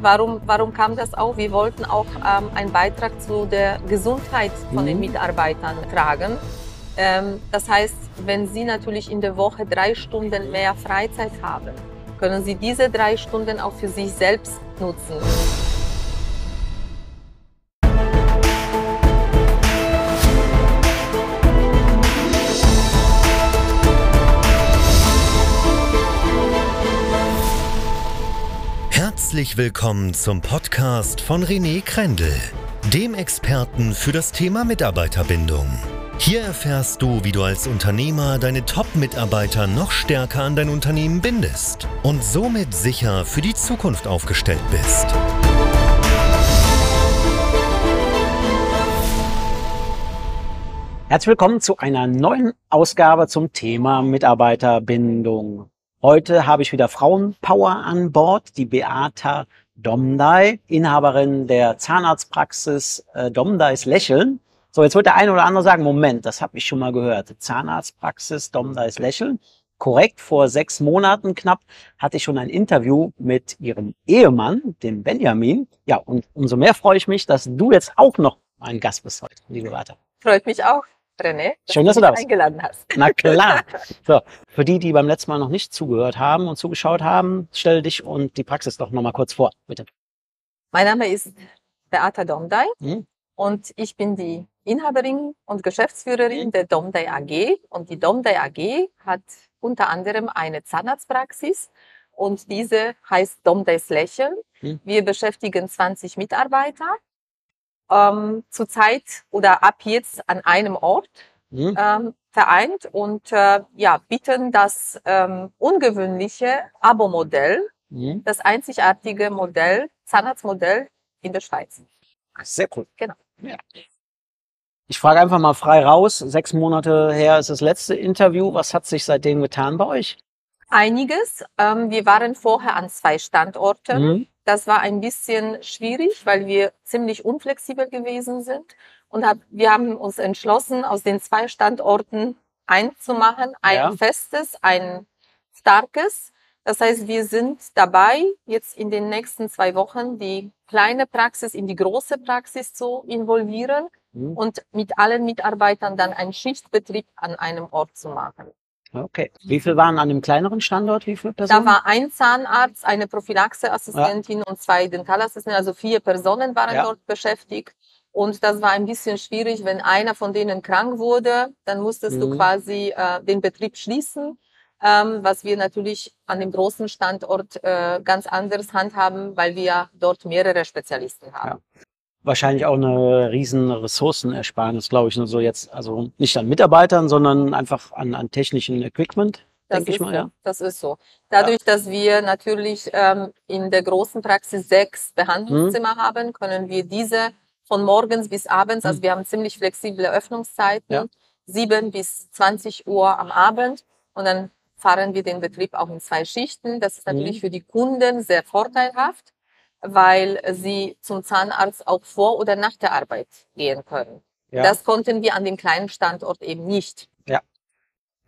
warum, warum kam das auch? Wir wollten auch ähm, einen Beitrag zu der Gesundheit von den Mhm. Mitarbeitern tragen. Ähm, das heißt, wenn Sie natürlich in der Woche drei Stunden mehr Freizeit haben, können Sie diese drei Stunden auch für sich selbst nutzen. Herzlich willkommen zum Podcast von René Krendel, dem Experten für das Thema Mitarbeiterbindung. Hier erfährst du, wie du als Unternehmer deine Top-Mitarbeiter noch stärker an dein Unternehmen bindest und somit sicher für die Zukunft aufgestellt bist. Herzlich willkommen zu einer neuen Ausgabe zum Thema Mitarbeiterbindung. Heute habe ich wieder Frauenpower an Bord, die Beata Domdai, Inhaberin der Zahnarztpraxis äh, Domdais Lächeln. So, jetzt wird der eine oder andere sagen, Moment, das habe ich schon mal gehört. Zahnarztpraxis Domdais Lächeln. Korrekt, vor sechs Monaten knapp hatte ich schon ein Interview mit ihrem Ehemann, dem Benjamin. Ja, und umso mehr freue ich mich, dass du jetzt auch noch mein Gast bist heute, liebe Beata. Freut mich auch, René, Schön, dass du da bist. eingeladen hast. Na klar. So, für die, die beim letzten Mal noch nicht zugehört haben und zugeschaut haben, stell dich und die Praxis doch nochmal kurz vor, bitte. Mein Name ist Beata Domdai Hm? und ich bin die Inhaberin und Geschäftsführerin der Domdai AG. Und die Domdai AG hat unter anderem eine Zahnarztpraxis und diese heißt Domdais Lächeln. Hm. Wir beschäftigen 20 Mitarbeiter. Ähm, zurzeit oder ab jetzt an einem Ort Hm? ähm, vereint und äh, ja, bieten das ähm, ungewöhnliche Abo-Modell, Hm? das einzigartige Modell, Zahnarztmodell in der Schweiz. Sehr cool. Genau. Ja. Ich frage einfach mal frei raus. Sechs Monate her ist das letzte Interview. Was hat sich seitdem getan bei euch? Einiges. Ähm, wir waren vorher an zwei Standorten. Hm? Das war ein bisschen schwierig, weil wir ziemlich unflexibel gewesen sind. Und hab, wir haben uns entschlossen, aus den zwei Standorten einzumachen, ein Ja. festes, ein starkes. Das heißt, wir sind dabei, jetzt in den nächsten zwei Wochen die kleine Praxis in die große Praxis zu involvieren Hm? und mit allen Mitarbeitern dann einen Schichtbetrieb an einem Ort zu machen. Okay. Wie viel waren an dem kleineren Standort? Wie viele Da Personen? war ein Zahnarzt, eine Prophylaxeassistentin und zwei Dentalassistenten, also vier Personen waren Ja. dort beschäftigt. Und das war ein bisschen schwierig, wenn einer von denen krank wurde, dann musstest du Mhm. quasi äh, den Betrieb schließen, ähm, was wir natürlich an dem großen Standort äh, ganz anders handhaben, weil wir dort mehrere Spezialisten haben. Wahrscheinlich auch eine riesen Ressourcenersparnis, glaube ich. Nur so jetzt, also nicht an Mitarbeitern, sondern einfach an, an technischen Equipment, Das denke ich mal, so. ja. Das ist so. Dadurch, dass wir natürlich ähm, in der großen Praxis sechs Behandlungszimmer Mhm. haben, können wir diese von morgens bis abends, also wir haben ziemlich flexible Öffnungszeiten, Ja. sieben bis 20 Uhr am Abend und dann fahren wir den Betrieb auch in zwei Schichten. Das ist natürlich Mhm. für die Kunden sehr vorteilhaft, weil sie zum Zahnarzt auch vor oder nach der Arbeit gehen können. ja. Das konnten wir an dem kleinen Standort eben nicht.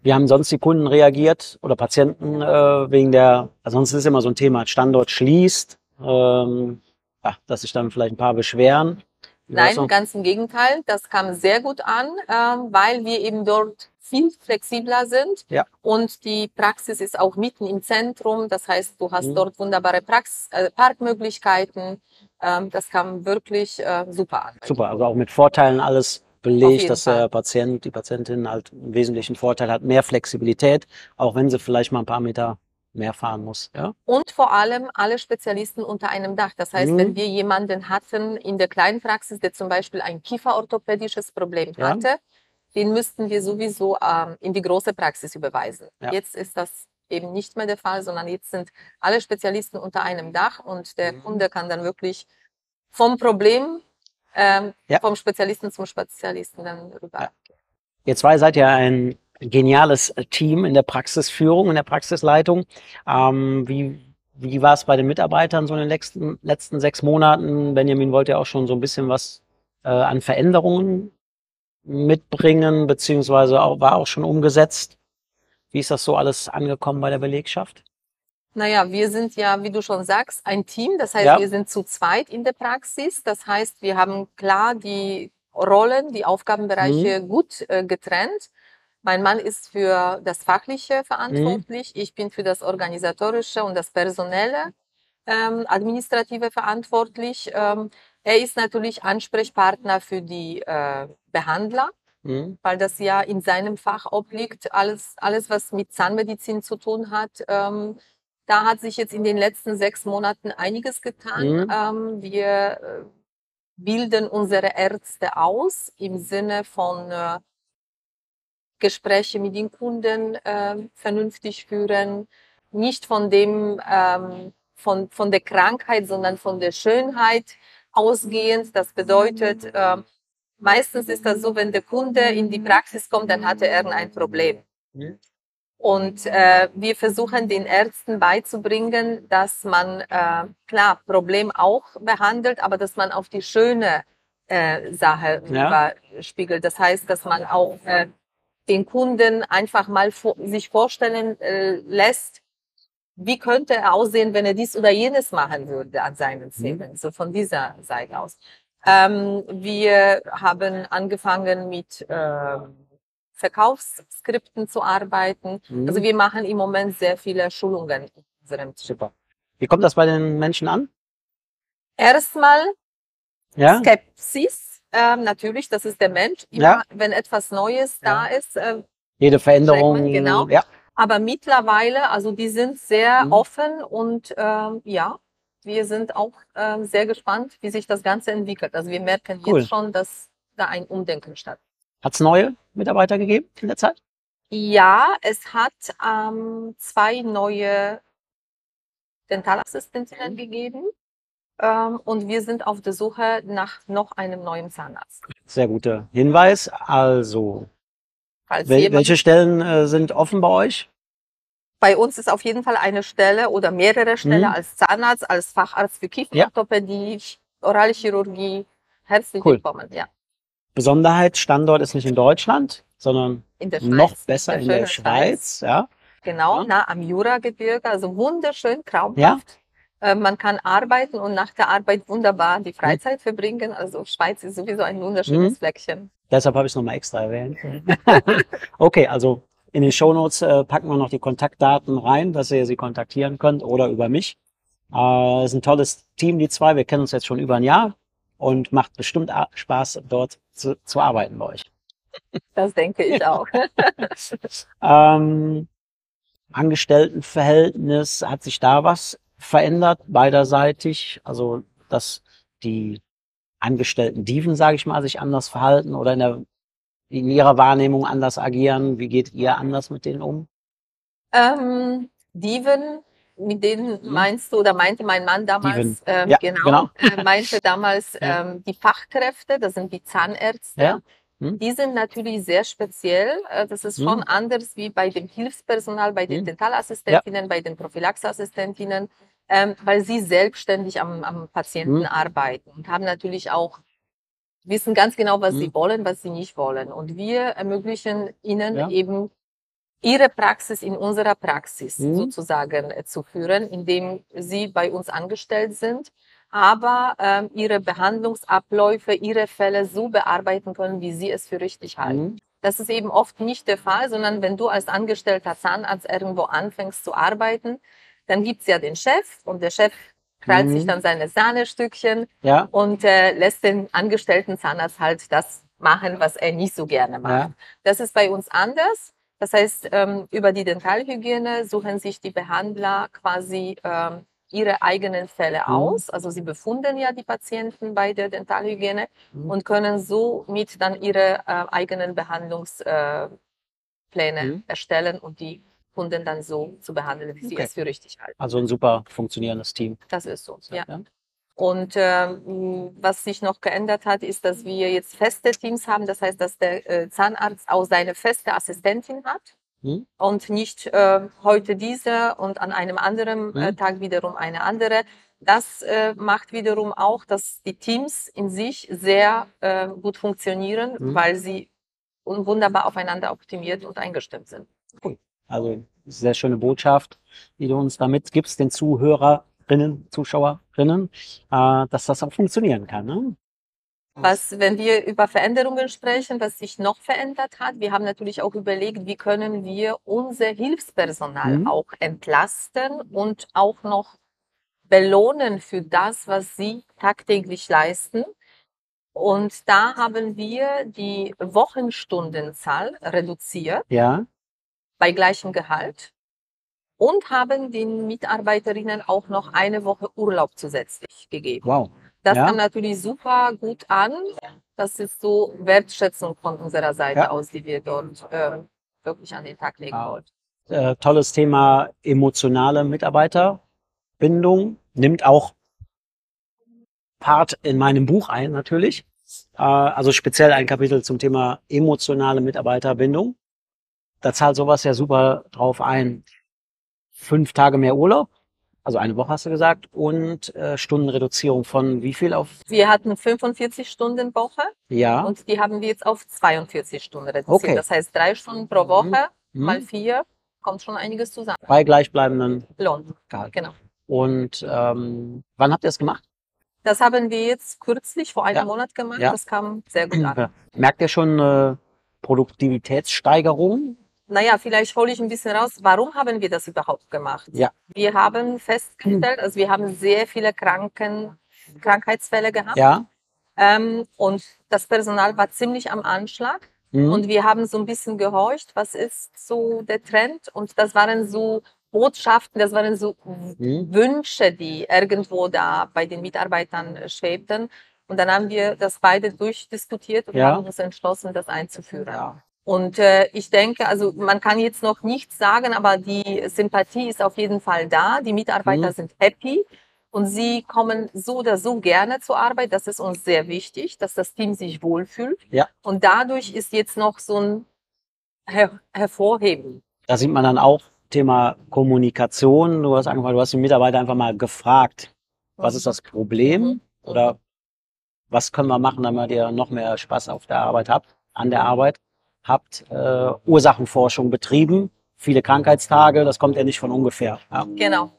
Wie haben sonst die Kunden reagiert oder Patienten äh, wegen der, also sonst ist es immer so ein Thema, Standort schließt, ähm, ja, dass sich dann vielleicht ein paar beschweren. Nein, ganz im Gegenteil. Das kam sehr gut an, ähm, weil wir eben dort viel flexibler sind. Ja. Und die Praxis ist auch mitten im Zentrum. Das heißt, du hast Mhm. dort wunderbare Prax äh, Parkmöglichkeiten. Ähm, das kam wirklich äh, super an. Super, also auch mit Vorteilen alles belegt, dass der Fall. Patient, die Patientin halt einen wesentlichen Vorteil hat, mehr Flexibilität, auch wenn sie vielleicht mal ein paar Meter mehr fahren muss. Ja? Und vor allem alle Spezialisten unter einem Dach. Das heißt, Mhm. wenn wir jemanden hatten in der kleinen Praxis, der zum Beispiel ein kieferorthopädisches Problem Ja. hatte, den müssten wir sowieso ähm, in die große Praxis überweisen. Ja. Jetzt ist das eben nicht mehr der Fall, sondern jetzt sind alle Spezialisten unter einem Dach und der Mhm. Kunde kann dann wirklich vom Problem, ähm, Ja. vom Spezialisten zum Spezialisten dann rüber. Ja. Ihr zwei seid ja ein geniales Team in der Praxisführung, in der Praxisleitung. Ähm, wie wie war es bei den Mitarbeitern so in den letzten, letzten sechs Monaten? Benjamin wollte ja auch schon so ein bisschen was äh, an Veränderungen mitbringen, beziehungsweise auch, war auch schon umgesetzt. Wie ist das so alles angekommen bei der Belegschaft? Naja, wir sind ja, wie du schon sagst, ein Team. Das heißt, Ja. wir sind zu zweit in der Praxis. Das heißt, wir haben klar die Rollen, die Aufgabenbereiche gut äh, getrennt. Mein Mann ist für das Fachliche verantwortlich. Ich bin für das Organisatorische und das Personelle, ähm, Administrative verantwortlich. Ähm, er ist natürlich Ansprechpartner für die äh, Behandler Mhm. weil das ja in seinem Fach obliegt, alles, alles was mit Zahnmedizin zu tun hat. Ähm, da hat sich jetzt in den letzten sechs Monaten einiges getan. Mhm. Ähm, wir äh, bilden unsere Ärzte aus im Sinne von äh, Gespräche mit den Kunden äh, vernünftig führen, nicht von dem ähm, von, von der Krankheit, sondern von der Schönheit ausgehend. Das bedeutet, ähm, Meistens ist das so, wenn der Kunde in die Praxis kommt, dann hatte er ein Problem. Mhm. Und äh, wir versuchen den Ärzten beizubringen, dass man äh, klar Problem auch behandelt, aber dass man auf die schöne äh, Sache Ja. spiegelt. Das heißt, dass man auch äh, den Kunden einfach mal vor, sich vorstellen äh, lässt, wie könnte er aussehen, wenn er dies oder jenes machen würde an seinen Zähnen. So von dieser Seite aus. Ähm, wir haben angefangen mit ähm, Verkaufsskripten zu arbeiten. Mhm. Also wir machen im Moment sehr viele Schulungen in unserem Team. Super. Wie kommt das bei den Menschen an? Erstmal Ja? Skepsis. Ähm, natürlich, das ist der Mensch. Immer, Ja. wenn etwas Neues da ist. Äh, Jede Veränderung. Genau. Ja. aber mittlerweile, also die sind sehr Mhm. offen und ähm, ja, wir sind auch ähm, sehr gespannt, wie sich das Ganze entwickelt. Also wir merken Cool. jetzt schon, dass da ein Umdenken stattfindet. Hat es neue Mitarbeiter gegeben in der Zeit? Ja, es hat ähm, zwei neue Dentalassistentinnen gegeben. Ähm, und wir sind auf der Suche nach noch einem neuen Zahnarzt. Sehr guter Hinweis. Also, wel jemand, welche Stellen äh, sind offen bei euch? Bei uns ist auf jeden Fall eine Stelle oder mehrere Stellen Mhm. als Zahnarzt, als Facharzt für Kieferorthopädie, Oralchirurgie. Herzlich Cool. willkommen, ja. Besonderheit, Standort ist nicht in Deutschland, sondern In der Schweiz. noch besser in der schönen Schweiz. Ja. Genau, Ja. nah am Juragebirge, also wunderschön, traumhaft. Äh, Man kann arbeiten und nach der Arbeit wunderbar die Freizeit verbringen. Also Schweiz ist sowieso ein wunderschönes Mhm. Fleckchen. Deshalb habe ich es nochmal extra erwähnt. okay, also in den Shownotes äh, packen wir noch die Kontaktdaten rein, dass ihr sie kontaktieren könnt oder über mich. Äh, ist ein tolles Team, die zwei. Wir kennen uns jetzt schon über ein Jahr und macht bestimmt Spaß, dort zu, zu arbeiten bei euch. Das denke ich auch. Ähm, Angestelltenverhältnis, hat sich da was verändert beiderseitig? Also, dass die Angestellten Diven, sage ich mal, sich anders verhalten oder in, der, in ihrer Wahrnehmung anders agieren? Wie geht ihr anders mit denen um? ähm, Diven, mit denen Mhm. meinst du oder meinte mein Mann damals, ähm, Ja, genau, genau. äh, meinte damals Ja. ähm, die Fachkräfte, das sind die Zahnärzte. Ja. Mhm. Die sind natürlich sehr speziell. Äh, Das ist schon anders wie bei dem Hilfspersonal, bei den Mhm. Dentalassistentinnen, bei den Prophylaxeassistentinnen, ähm, weil sie selbstständig am, am Patienten Mhm. arbeiten und haben natürlich auch wissen ganz genau, was sie Mhm. wollen, was sie nicht wollen. Und wir ermöglichen ihnen Ja. eben ihre Praxis in unserer Praxis Mhm. sozusagen äh, zu führen, indem sie bei uns angestellt sind, aber ähm, ihre Behandlungsabläufe, ihre Fälle so bearbeiten können, wie sie es für richtig halten. Mhm. Das ist eben oft nicht der Fall, sondern wenn du als angestellter Zahnarzt irgendwo anfängst zu arbeiten, dann gibt's ja den Chef und der Chef krallt Mhm. sich dann seine Sahnestückchen Ja, und äh, lässt den angestellten Zahnarzt halt das machen, was er nicht so gerne macht. ja. Das ist bei uns anders. Das heißt, ähm, über die Dentalhygiene suchen sich die Behandler quasi ähm, ihre eigenen Fälle Mhm. aus. Also sie befunden ja die Patienten bei der Dentalhygiene Mhm. und können somit dann ihre äh, eigenen Behandlungspläne äh, Mhm. erstellen und die Kunden dann so zu behandeln, wie sie Okay. es für richtig halten. Also ein super funktionierendes Team. Das ist so. Ja. Ja. Und ähm, was sich noch geändert hat, ist, dass wir jetzt feste Teams haben. Das heißt, dass der äh, Zahnarzt auch seine feste Assistentin hat Mhm. und nicht äh, heute diese und an einem anderen äh, Mhm. Tag wiederum eine andere. Das äh, macht wiederum auch, dass die Teams in sich sehr äh, gut funktionieren, Mhm. weil sie un- wunderbar aufeinander optimiert und eingestimmt sind. Also sehr schöne Botschaft, die du uns damit gibst, den Zuhörerinnen, Zuschauerinnen, äh, dass das auch funktionieren kann. Ne? Was, wenn wir über Veränderungen sprechen, was sich noch verändert hat, wir haben natürlich auch überlegt, wie können wir unser Hilfspersonal Mhm. auch entlasten und auch noch belohnen für das, was sie tagtäglich leisten. Und da haben wir die Wochenstundenzahl reduziert Ja, bei gleichem Gehalt und haben den Mitarbeiterinnen auch noch eine Woche Urlaub zusätzlich gegeben. wow. Das Ja. kam natürlich super gut an. Das ist so Wertschätzung von unserer Seite Ja. aus, die wir dort äh, wirklich an den Tag legen Wow. wollten. Äh, tolles Thema emotionale Mitarbeiterbindung. Nimmt auch Part in meinem Buch ein, natürlich. Äh, also speziell ein Kapitel zum Thema emotionale Mitarbeiterbindung. Da zahlt sowas ja super drauf ein. Fünf Tage mehr Urlaub, also eine Woche hast du gesagt, und äh, Stundenreduzierung von wie viel auf? Wir hatten 45 Stunden Woche Ja. und die haben wir jetzt auf 42 Stunden reduziert. Okay. Das heißt, drei Stunden pro Woche Mhm. mal vier kommt schon einiges zusammen. Bei gleichbleibenden Lohn, Gehalt. genau. Und ähm, wann habt ihr es gemacht? Das haben wir jetzt kürzlich vor einem Ja. Monat gemacht. Ja. Das kam sehr gut an. Merkt ihr schon eine Produktivitätssteigerung? Naja, vielleicht hole ich ein bisschen raus. Warum haben wir das überhaupt gemacht? Ja. Wir haben festgestellt, also wir haben sehr viele Kranken, Krankheitsfälle gehabt. Ja. Ähm, und das Personal war ziemlich am Anschlag. Mhm. Und wir haben so ein bisschen gehorcht, was ist so der Trend? Und das waren so Botschaften, das waren so Mhm. Wünsche, die irgendwo da bei den Mitarbeitern schwebten. Und dann haben wir das beide durchdiskutiert und Ja. haben uns entschlossen, das einzuführen. Ja. Und äh, ich denke, also man kann jetzt noch nichts sagen, aber die Sympathie ist auf jeden Fall da. Die Mitarbeiter Mhm. sind happy und sie kommen so oder so gerne zur Arbeit. Das ist uns sehr wichtig, dass das Team sich wohlfühlt. Ja. Und dadurch ist jetzt noch so ein Her Hervorheben. Da sieht man dann auch Thema Kommunikation. Du hast angefangen, du hast die Mitarbeiter einfach mal gefragt, was ist das Problem Mhm. oder was können wir machen, damit ihr noch mehr Spaß auf der Arbeit habt, an der Arbeit habt, äh, Ursachenforschung betrieben, viele Krankheitstage, das kommt ja nicht von ungefähr. Ja. Genau.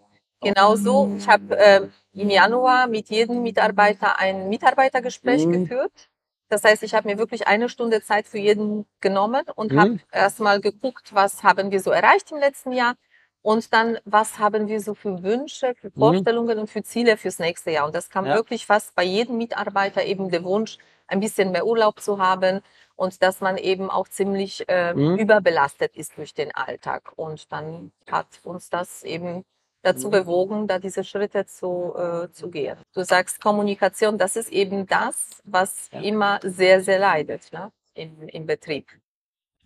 Genau so. Ich habe äh, im Januar mit jedem Mitarbeiter ein Mitarbeitergespräch Mhm. geführt. Das heißt, ich habe mir wirklich eine Stunde Zeit für jeden genommen und Mhm. habe erstmal geguckt, was haben wir so erreicht im letzten Jahr und dann, was haben wir so für Wünsche, für Mhm. Vorstellungen und für Ziele fürs nächste Jahr. Und das kam Ja. wirklich fast bei jedem Mitarbeiter eben der Wunsch, ein bisschen mehr Urlaub zu haben und dass man eben auch ziemlich äh, Mhm. überbelastet ist durch den Alltag. Und dann hat uns das eben dazu Mhm. bewogen, da diese Schritte zu, äh, zu gehen. Du sagst Kommunikation, das ist eben das, was Ja. immer sehr, sehr leidet ne? Im, im Betrieb.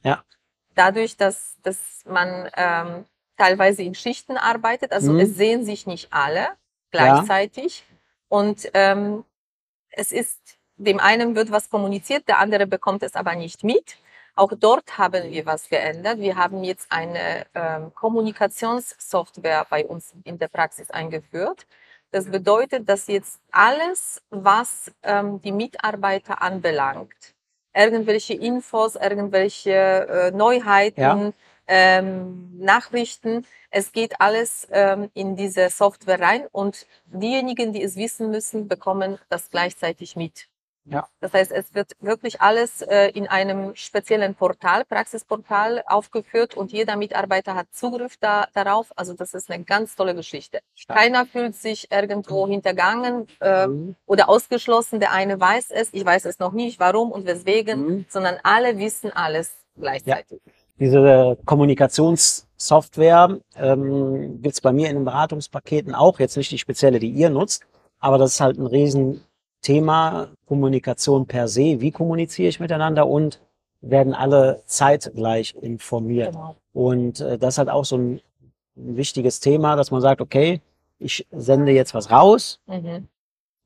Ja. Dadurch, dass, dass man ähm, teilweise in Schichten arbeitet, also Mhm. es sehen sich nicht alle gleichzeitig und ähm, es ist, dem einen wird was kommuniziert, der andere bekommt es aber nicht mit. Auch dort haben wir was geändert. Wir haben jetzt eine ähm, Kommunikationssoftware bei uns in der Praxis eingeführt. Das bedeutet, dass jetzt alles, was ähm, die Mitarbeiter anbelangt, irgendwelche Infos, irgendwelche äh, Neuheiten, Ja. ähm, Nachrichten, es geht alles ähm, in diese Software rein und diejenigen, die es wissen müssen, bekommen das gleichzeitig mit. Ja. Das heißt, es wird wirklich alles äh, in einem speziellen Portal, Praxisportal aufgeführt und jeder Mitarbeiter hat Zugriff da, darauf. Also das ist eine ganz tolle Geschichte. Stark. Keiner fühlt sich irgendwo hintergangen äh, Mhm. oder ausgeschlossen. Der eine weiß es, ich weiß es noch nicht, warum und weswegen, Mhm. sondern alle wissen alles gleichzeitig. Diese Kommunikationssoftware ähm, gibt's bei mir in den Beratungspaketen auch, jetzt nicht die spezielle, die ihr nutzt, aber das ist halt ein Riesenthema, Kommunikation per se, wie kommuniziere ich miteinander und werden alle zeitgleich informiert. Genau. Und äh, das ist halt auch so ein, ein wichtiges Thema, dass man sagt, okay, ich sende jetzt was raus, Mhm.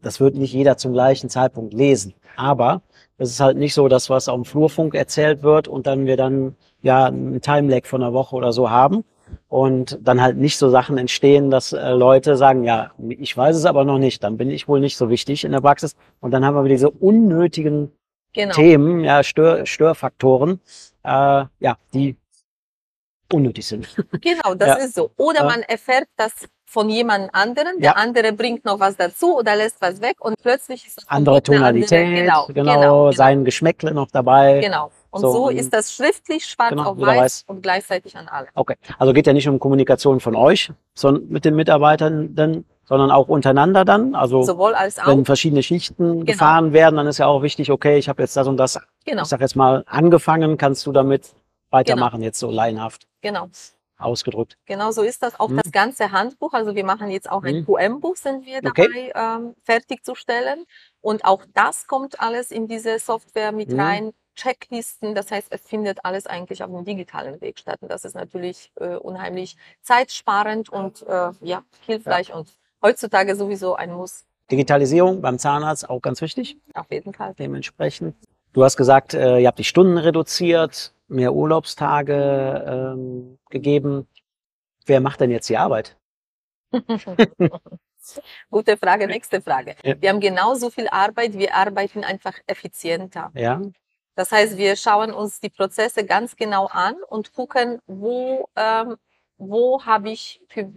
das wird nicht jeder zum gleichen Zeitpunkt lesen. Aber es ist halt nicht so, dass was auf dem Flurfunk erzählt wird und dann wir dann ja einen Timelag von einer Woche oder so haben und dann halt nicht so Sachen entstehen, dass äh, Leute sagen, ja, ich weiß es aber noch nicht, dann bin ich wohl nicht so wichtig in der Praxis und dann haben wir diese unnötigen Genau. Themen, ja, Stör, Störfaktoren, äh, ja, die unnötig sind. Genau, das Ja. ist so. Oder man erfährt das von jemand anderen, der Ja. andere bringt noch was dazu oder lässt was weg und plötzlich ist Andere Tonalität, andere, genau, genau, genau, genau, sein Geschmäckle noch dabei. genau. Und So, so, ist das schriftlich schwarz Genau, auf weiß, weiß. und gleichzeitig an alle. Okay. Also geht ja nicht um Kommunikation von euch, sondern mit den Mitarbeitern, dann, sondern auch untereinander dann. Also Sowohl als auch, wenn verschiedene Schichten Genau. gefahren werden, dann ist ja auch wichtig, okay, ich habe jetzt das und das, genau, ich sag jetzt mal, angefangen, kannst du damit weitermachen, jetzt so laienhaft genau. ausgedrückt. Genau so ist das. Auch Mhm. das ganze Handbuch, also wir machen jetzt auch ein Mhm. QM-Buch, sind wir dabei Okay. ähm, fertigzustellen. Und auch das kommt alles in diese Software mit Mhm. rein. Checklisten, das heißt, es findet alles eigentlich auf dem digitalen Weg statt. Und das ist natürlich äh, unheimlich zeitsparend und äh, ja, hilfreich und heutzutage sowieso ein Muss, Digitalisierung beim Zahnarzt auch ganz wichtig, auf jeden Fall. dementsprechend. Du hast gesagt, äh, ihr habt die Stunden reduziert, mehr Urlaubstage ähm, gegeben. Wer macht denn jetzt die Arbeit? Gute Frage, nächste Frage. Ja. Wir haben genauso viel Arbeit, wir arbeiten einfach effizienter. Ja, Das heißt, wir schauen uns die Prozesse ganz genau an und gucken, wo, ähm, wo habe ich für,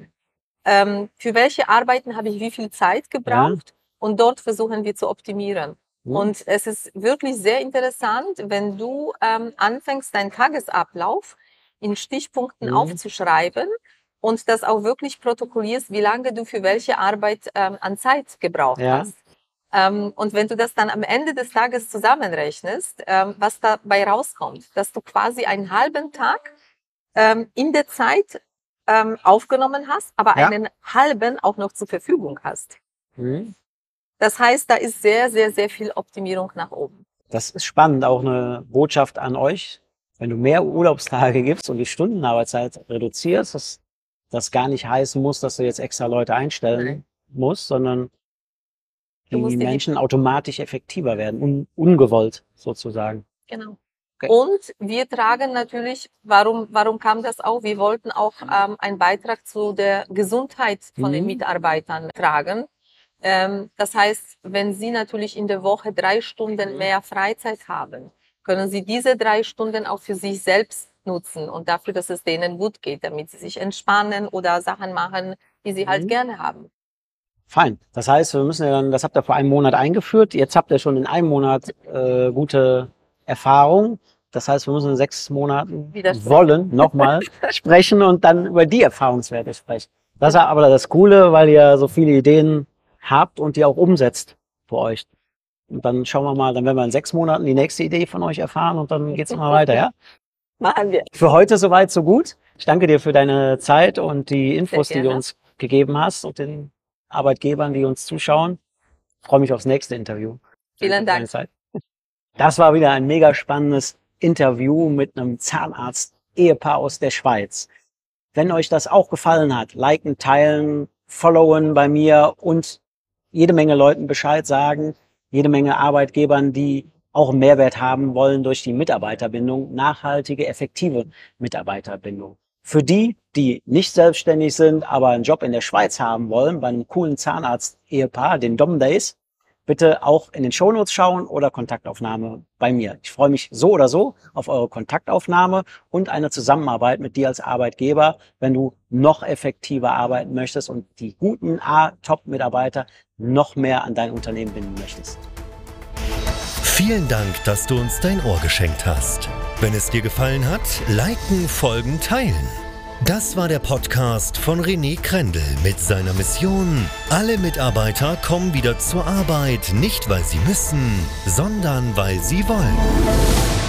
ähm, für welche Arbeiten habe ich wie viel Zeit gebraucht und dort versuchen wir zu optimieren. Hm. Und es ist wirklich sehr interessant, wenn du ähm, anfängst, deinen Tagesablauf in Stichpunkten Mhm. aufzuschreiben und das auch wirklich protokollierst, wie lange du für welche Arbeit ähm, an Zeit gebraucht Ja. hast. Ähm, und wenn du das dann am Ende des Tages zusammenrechnest, ähm, was dabei rauskommt, dass du quasi einen halben Tag ähm, in der Zeit aufgenommen hast, aber Ja. einen halben auch noch zur Verfügung hast. Hm. Das heißt, da ist sehr, sehr, sehr viel Optimierung nach oben. Das ist spannend, auch eine Botschaft an euch. Wenn du mehr Urlaubstage gibst und die Stundenarbeitszeit reduzierst, dass das gar nicht heißen muss, dass du jetzt extra Leute einstellen Nein. musst, sondern die Menschen automatisch effektiver werden, un ungewollt sozusagen. Genau. Okay. Und wir tragen natürlich, warum, warum kam das auch? Wir wollten auch ähm, einen Beitrag zu der Gesundheit von den Mhm. Mitarbeitern tragen. Ähm, das heißt, wenn Sie natürlich in der Woche drei Stunden Mhm. mehr Freizeit haben, können Sie diese drei Stunden auch für sich selbst nutzen und dafür, dass es denen gut geht, damit sie sich entspannen oder Sachen machen, die sie halt Mhm. gerne haben. Fein. Das heißt, wir müssen ja dann, das habt ihr vor einem Monat eingeführt. Jetzt habt ihr schon in einem Monat äh, gute Erfahrung. Das heißt, wir müssen in sechs Monaten wollen nochmal sprechen und dann über die Erfahrungswerte sprechen. Das ist aber das Coole, weil ihr so viele Ideen habt und die auch umsetzt für euch. Und dann schauen wir mal, dann werden wir in sechs Monaten die nächste Idee von euch erfahren und dann geht's immer weiter, ja? Machen wir. Für heute soweit, so gut. Ich danke dir für deine Zeit und die Infos, die du uns gegeben hast und den Arbeitgebern, die uns zuschauen. Ich freue mich aufs nächste Interview. Vielen Dank. Das war wieder ein mega spannendes Interview mit einem Zahnarzt-Ehepaar aus der Schweiz. Wenn euch das auch gefallen hat, liken, teilen, followen bei mir und jede Menge Leuten Bescheid sagen, jede Menge Arbeitgebern, die auch einen Mehrwert haben wollen durch die Mitarbeiterbindung, nachhaltige, effektive Mitarbeiterbindung. Für die, die nicht selbstständig sind, aber einen Job in der Schweiz haben wollen, bei einem coolen Zahnarzt-Ehepaar, den Dom Days, bitte auch in den Shownotes schauen oder Kontaktaufnahme bei mir. Ich freue mich so oder so auf eure Kontaktaufnahme und eine Zusammenarbeit mit dir als Arbeitgeber, wenn du noch effektiver arbeiten möchtest und die guten A-Top-Mitarbeiter noch mehr an dein Unternehmen binden möchtest. Vielen Dank, dass du uns dein Ohr geschenkt hast. Wenn es dir gefallen hat, liken, folgen, teilen. Das war der Podcast von René Krendel mit seiner Mission. Alle Mitarbeiter kommen wieder zur Arbeit, nicht weil sie müssen, sondern weil sie wollen.